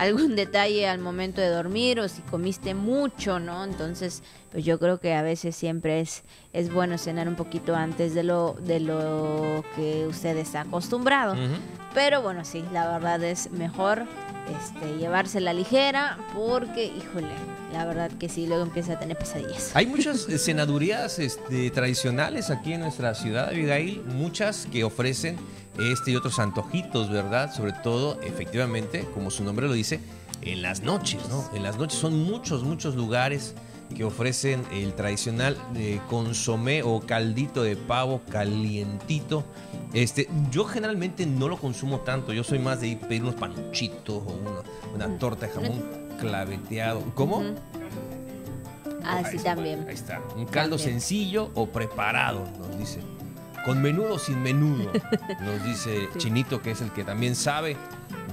algún detalle al momento de dormir o si comiste mucho, ¿no? Entonces, pues yo creo que a veces siempre es, es bueno cenar un poquito antes de lo, de lo que usted está acostumbrado. Pero bueno, sí, la verdad es mejor este, llevarse la ligera porque, híjole, la verdad que sí, luego empieza a tener pesadillas. Hay muchas cenadurías este, tradicionales aquí en nuestra ciudad, Abigail, muchas que ofrecen este y otros antojitos, ¿verdad? Sobre todo, efectivamente, como su nombre lo dice, en las noches, ¿no? En las noches son muchos, muchos lugares que ofrecen el tradicional eh, consomé o caldito de pavo calientito. Este, yo generalmente no lo consumo tanto, yo soy más de ir pedir unos panuchitos o una, una torta de jamón claveteado. ¿Cómo? Ah, sí, también. Ahí está. Un caldo sencillo o preparado, nos dice. Con menudo o sin menudo, nos dice Chinito, que es el que también sabe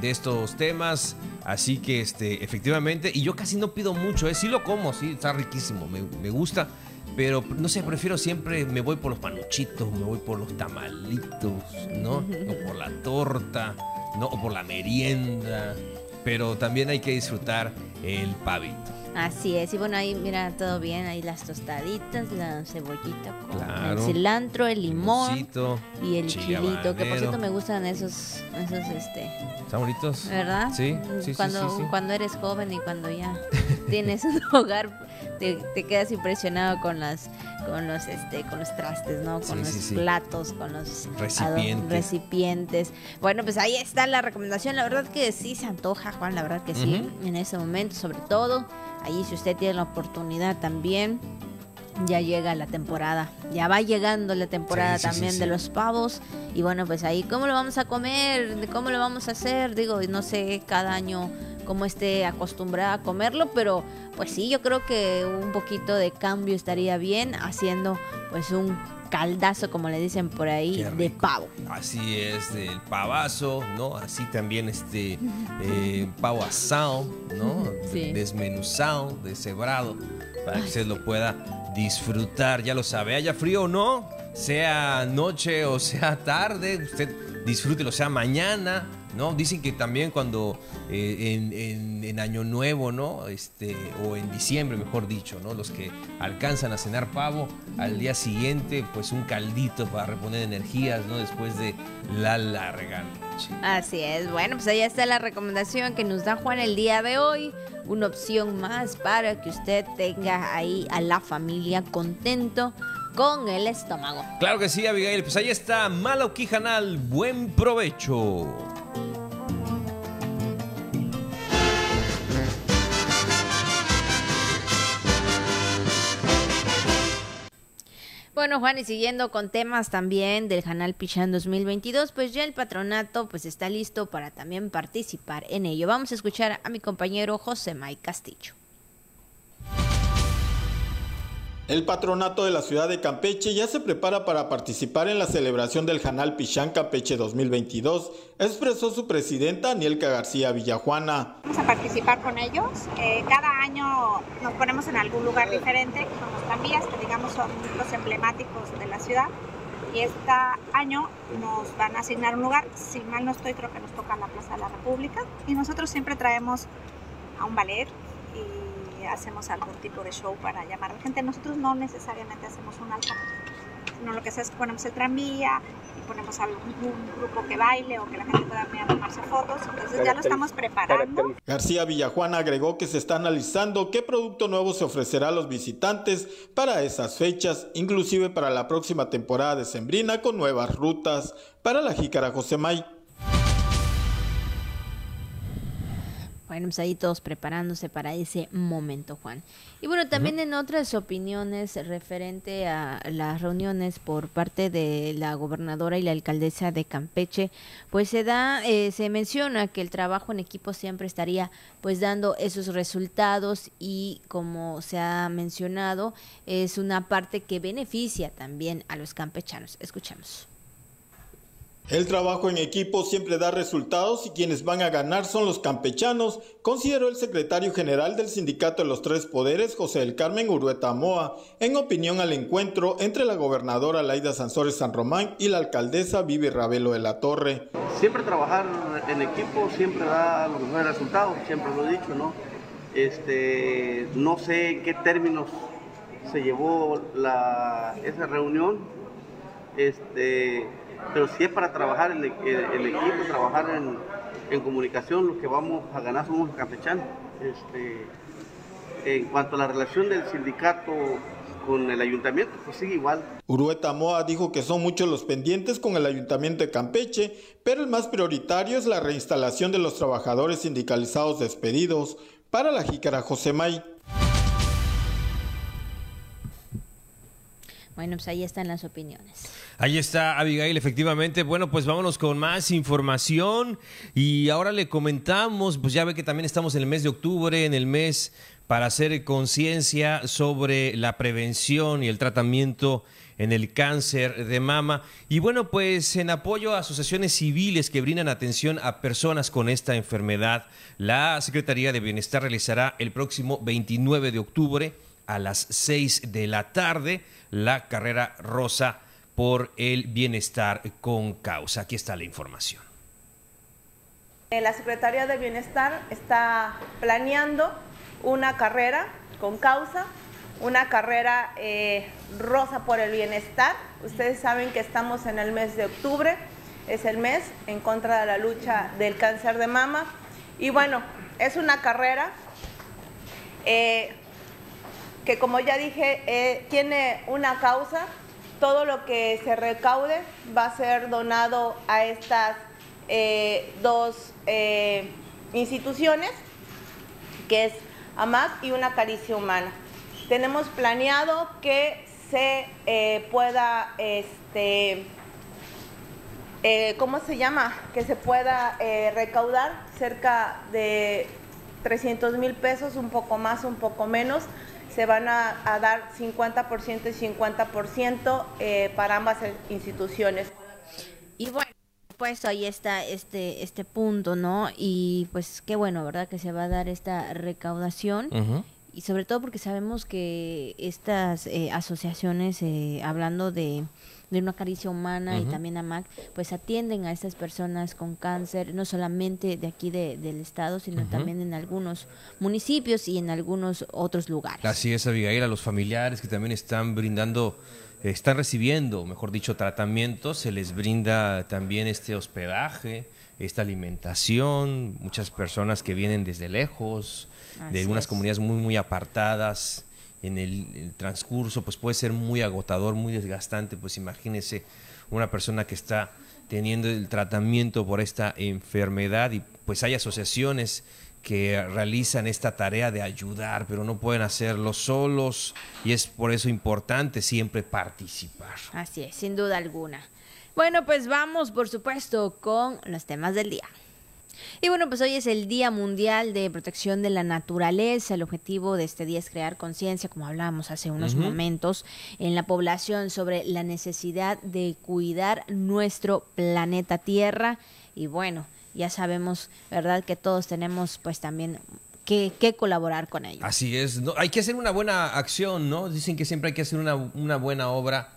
de estos temas. Así que este, efectivamente, y yo casi no pido mucho, ¿eh? sí lo como, sí, está riquísimo, me, gusta, pero no sé, prefiero siempre, me voy por los panuchitos, me voy por los tamalitos, ¿no? O por la torta, ¿no? O por la merienda, pero también hay que disfrutar el pavito. Así es, y bueno, ahí mira, todo bien, ahí las tostaditas, la cebollita con Claro. el cilantro, el limón Limoncito, y el chilito, que por cierto me gustan esos, esos, este, ¿Están bonitos? ¿verdad? Sí, sí, cuando, sí, sí. cuando eres joven y cuando ya tienes un hogar, te, te quedas impresionado con las, con los, este, con los trastes, ¿no? Con los platos, con los Recipientes. recipientes. Bueno, pues ahí está la recomendación. La verdad que sí se antoja, Juan, la verdad que sí, en ese momento, sobre todo. Ahí si usted tiene la oportunidad también. Ya llega la temporada, ya va llegando la temporada Sí, sí, sí, también sí. de los pavos y bueno pues ahí cómo lo vamos a comer, cómo lo vamos a hacer, digo no sé cada año cómo esté acostumbrada a comerlo, pero pues sí yo creo que un poquito de cambio estaría bien haciendo pues un caldazo como le dicen por ahí de pavo. Así es, del pavazo, ¿no? Así también este eh, pavo asado, ¿no? Sí. Desmenuzado, deshebrado, para que usted lo pueda disfrutar. Ya lo sabe, haya frío o no, sea noche o sea tarde, usted disfrútelo, sea mañana, ¿no? Dicen que también cuando eh, en, en- en Año Nuevo, ¿no? Este, o en diciembre, mejor dicho, ¿no? Los que alcanzan a cenar pavo, al día siguiente, pues un caldito para reponer energías, ¿no? Después de la larga noche. Así es, bueno pues ahí está la recomendación que nos da Juan el día de hoy, una opción más para que usted tenga ahí a la familia contento con el estómago. Claro que sí, Abigail. Pues ahí está Malo Quijanal. Buen provecho. Bueno, Juan, y siguiendo con temas también del Canal Pichán 2022, pues ya el patronato pues está listo para también participar en ello. Vamos a escuchar a mi compañero José May Castillo. El patronato de la ciudad de Campeche ya se prepara para participar en la celebración del Janal Pichán Campeche 2022, expresó su presidenta Anielka García Villajuana. Vamos a participar con ellos. Eh, cada año nos ponemos en algún lugar diferente, con los tranvías, que digamos son los emblemáticos de la ciudad. Y este año nos van a asignar un lugar, si mal no estoy, creo que nos toca la Plaza de la República. Y nosotros siempre traemos a un ballet hacemos algún tipo de show para llamar a la gente. Nosotros no necesariamente hacemos un altar, sino lo que hacemos es que ponemos el tranvía y ponemos algún grupo que baile o que la gente pueda venir a tomarse fotos. Entonces ya lo estamos preparando. García Villajuana agregó que se está analizando qué producto nuevo se ofrecerá a los visitantes para esas fechas, inclusive para la próxima temporada de Sembrina con nuevas rutas. Para la Jícara José May. Pues ahí todos preparándose para ese momento, Juan. Y bueno, también en otras opiniones referente a las reuniones por parte de la gobernadora y la alcaldesa de Campeche, pues se da, eh, se menciona que el trabajo en equipo siempre estaría pues dando esos resultados y como se ha mencionado, es una parte que beneficia también a los campechanos. Escuchemos. El trabajo en equipo siempre da resultados y quienes van a ganar son los campechanos, consideró el secretario general del Sindicato de los Tres Poderes, José del Carmen Urueta Moa, en opinión al encuentro entre la gobernadora Laida Sansores San Román y la alcaldesa Vivi Ravelo de la Torre. Siempre trabajar en equipo siempre da los mejores resultados, siempre lo he dicho, ¿no? Este, no sé en qué términos se llevó la, esa reunión, este, pero si es para trabajar el, el- el equipo, trabajar en, en comunicación, lo que vamos a ganar somos los campechanos. Este, en cuanto a la relación del sindicato con el ayuntamiento, pues sigue igual. Urueta Moa dijo que son muchos los pendientes con el ayuntamiento de Campeche, pero el más prioritario es la reinstalación de los trabajadores sindicalizados despedidos. Para la Jícara José May. Bueno, pues ahí están las opiniones. Ahí está Abigail, efectivamente. Bueno, pues vámonos con más información. Y ahora le comentamos, pues ya ve que también estamos en el mes de octubre, en el mes para hacer conciencia sobre la prevención y el tratamiento en el cáncer de mama. Y bueno, pues en apoyo a asociaciones civiles que brindan atención a personas con esta enfermedad, la Secretaría de Bienestar realizará el próximo 29 de octubre a las 6 de la tarde, la carrera rosa por el bienestar con causa. Aquí está la información. Eh, la Secretaría de Bienestar está planeando una carrera con causa, una carrera eh, rosa por el bienestar. Ustedes saben que estamos en el mes de octubre, es el mes en contra de la lucha del cáncer de mama. Y bueno, es una carrera eh, que como ya dije, tiene una causa todo lo que se recaude va a ser donado a estas eh, dos eh, instituciones, que es AMAC y una caricia humana. Tenemos planeado que se eh, pueda, este, ¿cómo se llama? Que se pueda recaudar cerca de 300 mil pesos, un poco más, un poco menos, se van a, dar 50% y 50% eh, para ambas instituciones. Y bueno, pues ahí está este este punto, ¿no? Y pues qué bueno, ¿verdad? Que se va a dar esta recaudación. Y sobre todo porque sabemos que estas eh, asociaciones, eh, hablando de de una caricia humana y también a MAC, pues atienden a estas personas con cáncer, no solamente de aquí de, del estado, sino también en algunos municipios y en algunos otros lugares. Así es, Abigail, a los familiares que también están brindando, están recibiendo, mejor dicho, tratamiento, se les brinda también este hospedaje, esta alimentación, muchas personas que vienen desde lejos, de algunas comunidades muy, muy apartadas, en el, transcurso, pues puede ser muy agotador, muy desgastante, pues imagínese una persona que está teniendo el tratamiento por esta enfermedad y pues hay asociaciones que realizan esta tarea de ayudar, pero no pueden hacerlo solos y es por eso importante siempre participar. Así es, sin duda alguna. Bueno, pues vamos, por supuesto, con los temas del día. Y bueno, pues hoy es el Día Mundial de Protección de la Naturaleza. El objetivo de este día es crear conciencia, como hablábamos hace unos momentos, en la población sobre la necesidad de cuidar nuestro planeta Tierra. Y bueno, ya sabemos, ¿verdad?, que todos tenemos pues también que, colaborar con ello. Así es, hay que hacer una buena acción, ¿no? Dicen que siempre hay que hacer una, una buena obra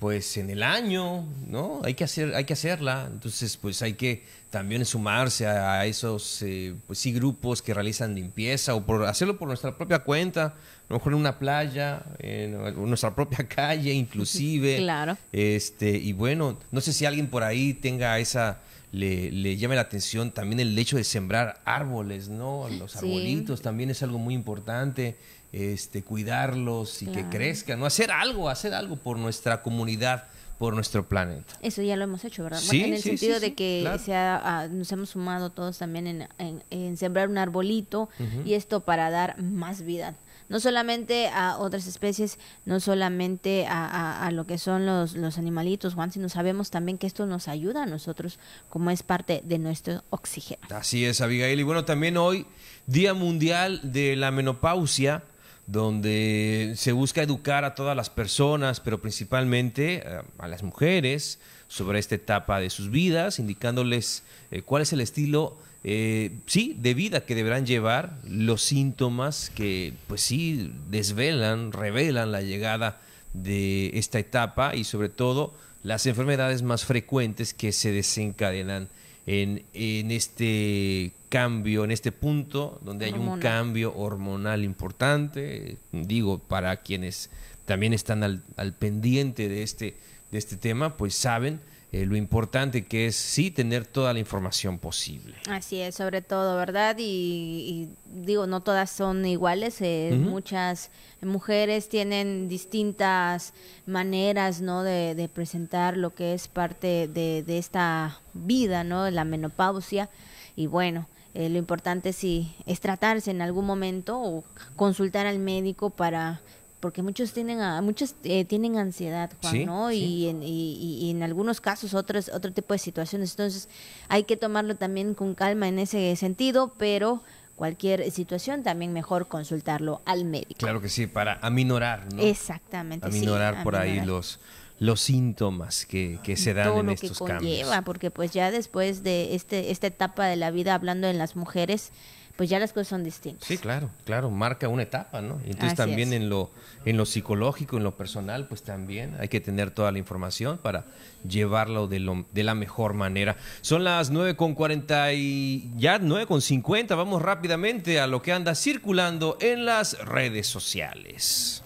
pues en el año, ¿no? Hay que hacer, hay que hacerla. Entonces, pues hay que también sumarse a, esos, eh, pues sí, grupos que realizan limpieza o por hacerlo por nuestra propia cuenta, a lo mejor en una playa, en, nuestra propia calle, inclusive. claro. Este y bueno, no sé si alguien por ahí tenga esa le, le llame la atención también el hecho de sembrar árboles, ¿no? Los arbolitos también es algo muy importante este, cuidarlos y que crezcan, ¿no? Hacer algo, hacer algo por nuestra comunidad, por nuestro planeta. Eso ya lo hemos hecho, ¿verdad? en el sentido de que ah, nos hemos sumado todos también en, sembrar un arbolito y esto para dar más vida. No solamente a otras especies, no solamente a, lo que son los, los animalitos, Juan, sino sabemos también que esto nos ayuda a nosotros como es parte de nuestro oxígeno. Así es, Abigail. Y bueno, también hoy, Día Mundial de la Menopausia donde se busca educar a todas las personas, pero principalmente eh, a las mujeres, sobre esta etapa de sus vidas, indicándoles eh, cuál es el estilo, eh, sí, de vida que deberán llevar, los síntomas que, pues sí, desvelan, revelan la llegada de esta etapa y sobre todo las enfermedades más frecuentes que se desencadenan en, en este cambio, en este punto donde hay un cambio hormonal importante, digo, para quienes también están al, al pendiente de este, de este tema, pues saben eh, lo importante que es sí tener toda la información posible. Así es, sobre todo, ¿verdad? Y, digo, no todas son iguales, eh, muchas mujeres tienen distintas maneras, ¿no? De, de, presentar lo que es parte de, de esta vida, ¿no? La menopausia. Y bueno, eh, lo importante sí es tratarse en algún momento o consultar al médico para porque muchos tienen a, muchos eh, tienen ansiedad Juan no y, en, y, en algunos casos otros otro tipo de situaciones. Entonces hay que tomarlo también con calma en ese sentido pero cualquier situación también mejor consultarlo al médico. Claro que sí para aminorar ¿no? exactamente aminorar por ahí los los síntomas que, que se dan en estos cambios. porque pues ya después de este esta etapa de la vida hablando en las mujeres pues ya las cosas son distintas. Sí, claro, claro, marca una etapa, ¿no? Entonces Así también es. en lo en lo psicológico, en lo personal, pues también hay que tener toda la información para llevarlo de, lo, de la mejor manera. Son las 9 con 40 y ya 9 con 50, vamos rápidamente a lo que anda circulando en las redes sociales.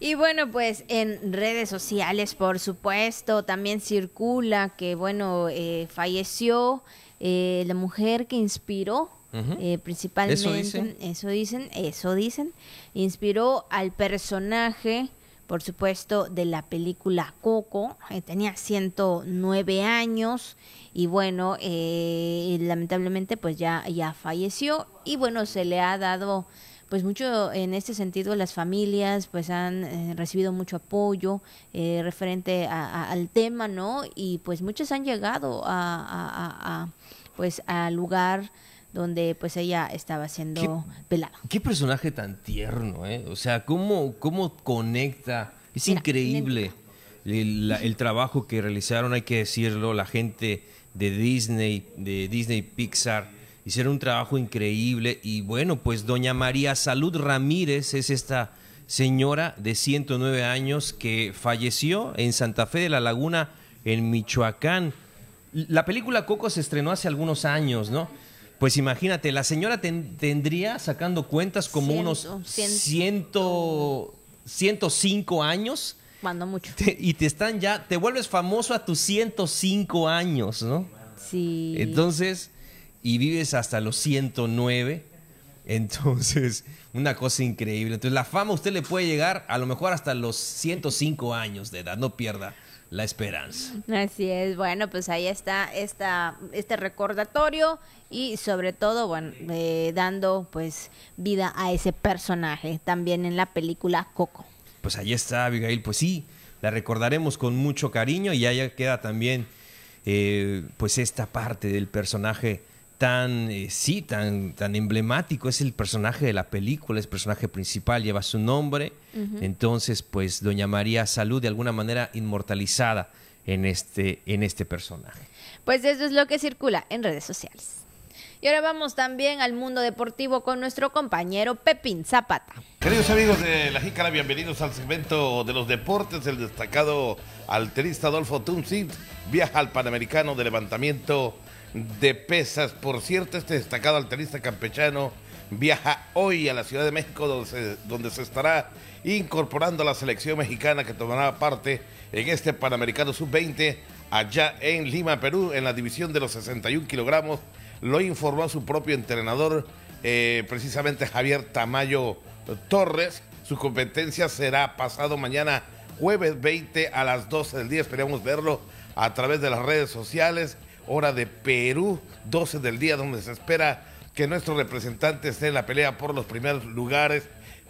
Y bueno, pues en redes sociales, por supuesto, también circula que, bueno, eh, falleció eh, la mujer que inspiró, Eh, principalmente, Eso dicen. eso dicen, eso dicen, inspiró al personaje, por supuesto, de la película Coco, eh, tenía 109 años y bueno, eh, lamentablemente pues ya, ya falleció. Y bueno, se le ha dado pues mucho en este sentido las familias pues han eh, recibido mucho apoyo eh, referente a- a- al tema no y pues muchos han llegado a- a, pues al lugar donde pues ella estaba siendo velada Qué personaje tan tierno, ¿eh? O sea, cómo, cómo conecta. Es Mira, increíble el, la- el trabajo que realizaron, hay que decirlo, la gente de Disney, de Disney Pixar. Hicieron un trabajo increíble y bueno, pues doña María Salud Ramírez es esta señora de 109 años que falleció en Santa Fe de la Laguna, en Michoacán. La película Coco se estrenó hace algunos años, ¿no? Pues imagínate, la señora ten- tendría, sacando cuentas, como Ciento, unos cien- ciento, 105 años. cuando mucho Te- y te están ya, te vuelves famoso a tus 105 años, ¿no? sí Entonces, y vives hasta los 109. Entonces, una cosa increíble. Entonces, la fama a usted le puede llegar a lo mejor hasta los 105 años de edad. No pierda la esperanza. Así es, bueno, pues ahí está esta, este recordatorio y sobre todo, bueno, eh, dando pues vida a ese personaje también en la película Coco. Pues ahí está, Abigail. Pues sí, la recordaremos con mucho cariño y allá queda también, eh, pues esta parte del personaje tan, eh, sí, tan, tan emblemático. Es el personaje de la película, es el personaje principal, lleva su nombre. Entonces, pues Doña María Salud de alguna manera inmortalizada en este, en este personaje. Pues eso es lo que circula en redes sociales. Y ahora vamos también al mundo deportivo con nuestro compañero Pepín Zapata. Queridos amigos de La Jícara, bienvenidos al segmento de los deportes. El destacado alterista Adolfo Tunsit viaja al Panamericano de levantamiento de pesas. Por cierto, este destacado alterista campechano viaja hoy a la Ciudad de México, donde se, estará incorporando a la selección mexicana que tomará parte en este Panamericano Sub-20 allá en Lima, Perú, en la división de los 61 kilogramos. Lo informó su propio entrenador, eh, precisamente Javier Tamayo Torres. Su competencia será pasado mañana, jueves 20 a las 12 del día. Esperemos verlo a través de las redes sociales. Hora de Perú, 12 del día, donde se espera que nuestro representante esté en la pelea por los primeros lugares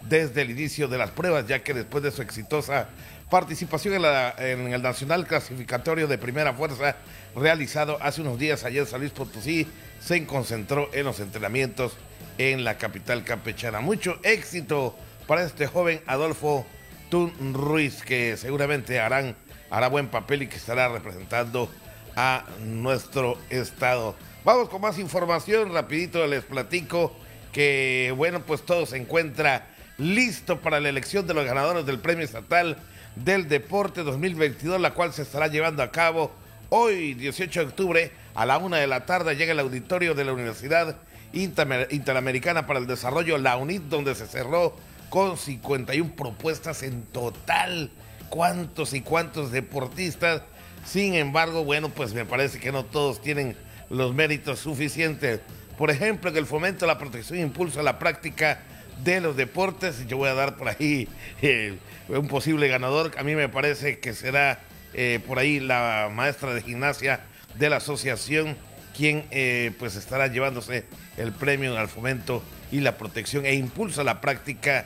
desde el inicio de las pruebas, ya que después de su exitosa participación en, el Nacional Clasificatorio de Primera Fuerza realizado hace unos días en San Luis Potosí, se concentró en los entrenamientos en la capital campechana. Mucho éxito para este joven Adolfo Tun Ruiz, que seguramente harán, hará buen papel y que estará representando a nuestro estado. Vamos con más información, rapidito les platico que, bueno, pues todo se encuentra listo para la elección de los ganadores del Premio Estatal del Deporte 2022, la cual se estará llevando a cabo hoy, 18 de octubre, a la una de la tarde, llega el auditorio de la Universidad Interamer- Interamericana para el Desarrollo, la UNIT, donde se cerró con 51 propuestas en total. ¿Cuántos y cuántos deportistas? Sin embargo, bueno, pues me parece que no todos tienen los méritos suficientes. Por ejemplo, en el fomento, la protección e impulso la práctica de los deportes. Yo voy a dar por ahí eh, un posible ganador. A mí me parece que será eh, por ahí la maestra de gimnasia de la asociación quien eh, pues estará llevándose el premio al fomento y la protección e impulso a la práctica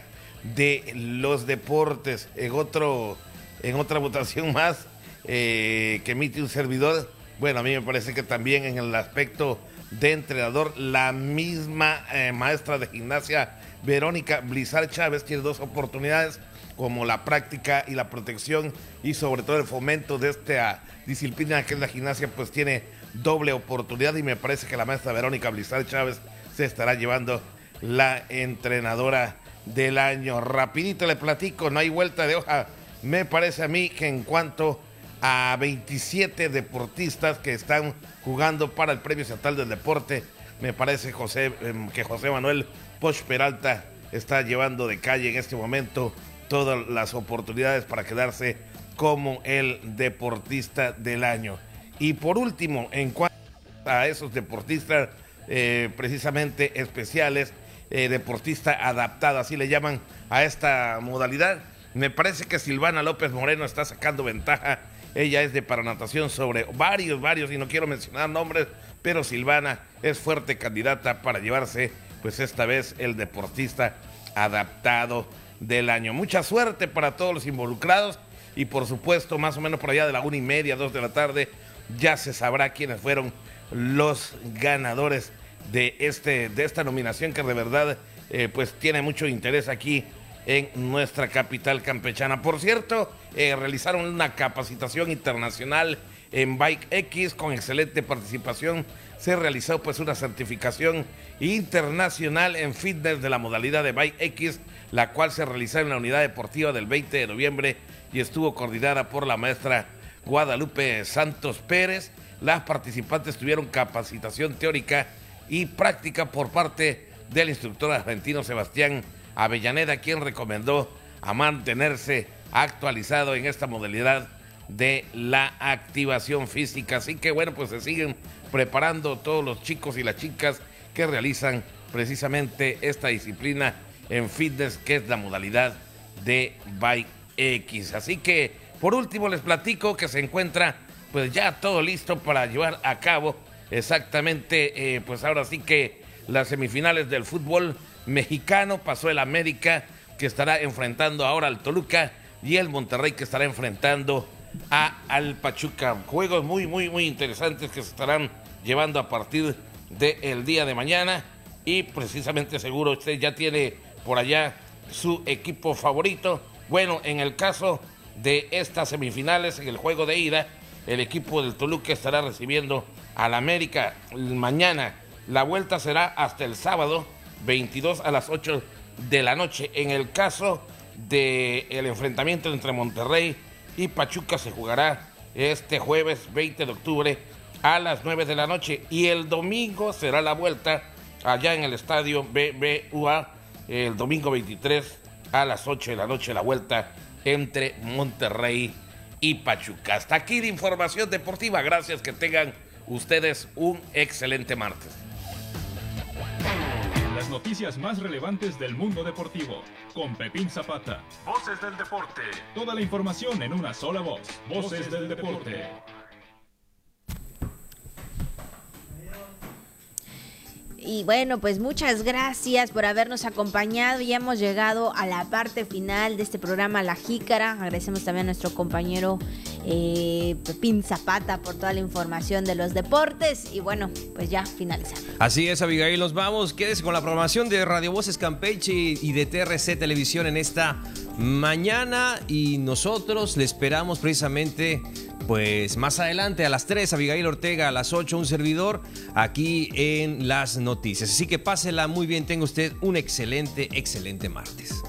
de los deportes. En otro, en otra votación más eh, que emite un servidor, bueno, a mí me parece que también en el aspecto de entrenador, la misma eh, maestra de gimnasia, Verónica Blizar Chávez, tiene dos oportunidades, como la práctica y la protección y sobre todo el fomento de esta disciplina que es la gimnasia, pues tiene doble oportunidad y me parece que la maestra Verónica Blizar Chávez se estará llevando la entrenadora del año. Rapidito le platico, no hay vuelta de hoja. Me parece a mí que en cuanto a 27 deportistas que están jugando para el Premio Estatal del Deporte, me parece José, em, que José Manuel Poch Peralta está llevando de calle en este momento todas las oportunidades para quedarse como el deportista del año. Y por último, en cuanto a esos deportistas eh, precisamente especiales, eh, deportista adaptada, así le llaman a esta modalidad. Me parece que Silvana López Moreno está sacando ventaja. Ella es de paranatación sobre varios, varios, y no quiero mencionar nombres, pero Silvana es fuerte candidata para llevarse, pues esta vez, el deportista adaptado del año. Mucha suerte para todos los involucrados y por supuesto, más o menos por allá de la una y media, dos de la tarde, ya se sabrá quiénes fueron los ganadores de, este, de esta nominación que de verdad eh, pues tiene mucho interés aquí en nuestra capital campechana. Por cierto, eh, realizaron una capacitación internacional en Bike X con excelente participación. Se realizó pues una certificación internacional en fitness de la modalidad de Bike X, la cual se realizó en la unidad deportiva del 20 de noviembre y estuvo coordinada por la maestra Guadalupe Santos Pérez. Las participantes tuvieron capacitación teórica y práctica por parte del instructor argentino Sebastián Avellaneda, quien recomendó a mantenerse actualizado en esta modalidad de la activación física. Así que bueno, pues se siguen preparando todos los chicos y las chicas que realizan precisamente esta disciplina en fitness, que es la modalidad de Bike X. Así que por último les platico que se encuentra pues ya todo listo para llevar a cabo exactamente, eh, pues ahora sí que las semifinales del fútbol mexicano pasó el América que estará enfrentando ahora al Toluca y el Monterrey que estará enfrentando a al Pachuca. Juegos muy, muy, muy interesantes que se estarán llevando a partir del día de mañana y precisamente seguro usted ya tiene por allá su equipo favorito. Bueno, en el caso de estas semifinales, en el juego de ida, el equipo del Toluca estará recibiendo al América mañana. La vuelta será hasta el sábado 22 a las 8 de la noche. En el caso del el enfrentamiento entre Monterrey y Pachuca se jugará este jueves 20 de octubre a las 9 de la noche y el domingo será la vuelta allá en el estadio BBUA el domingo 23 a las 8 de la noche la vuelta entre Monterrey y Pachuca. Hasta aquí de información deportiva. Gracias, que tengan ustedes un excelente martes. Noticias más relevantes del mundo deportivo con Pepín Zapata. Voces del deporte. Toda la información en una sola voz. Voces del deporte. Y bueno, pues muchas gracias por habernos acompañado. Ya hemos llegado a la parte final de este programa La Jícara. Agradecemos también a nuestro compañero eh, Pepín Zapata por toda la información de los deportes. Y bueno, pues ya finalizamos. Así es, Abigail, nos vamos. Quédese con la programación de Radio Voces Campeche y de TRC Televisión en esta mañana. Y nosotros le esperamos precisamente pues más adelante a las 3, Abigail Ortega, a las 8, un servidor aquí en las noticias. Así que pásela muy bien, tenga usted un excelente, excelente martes.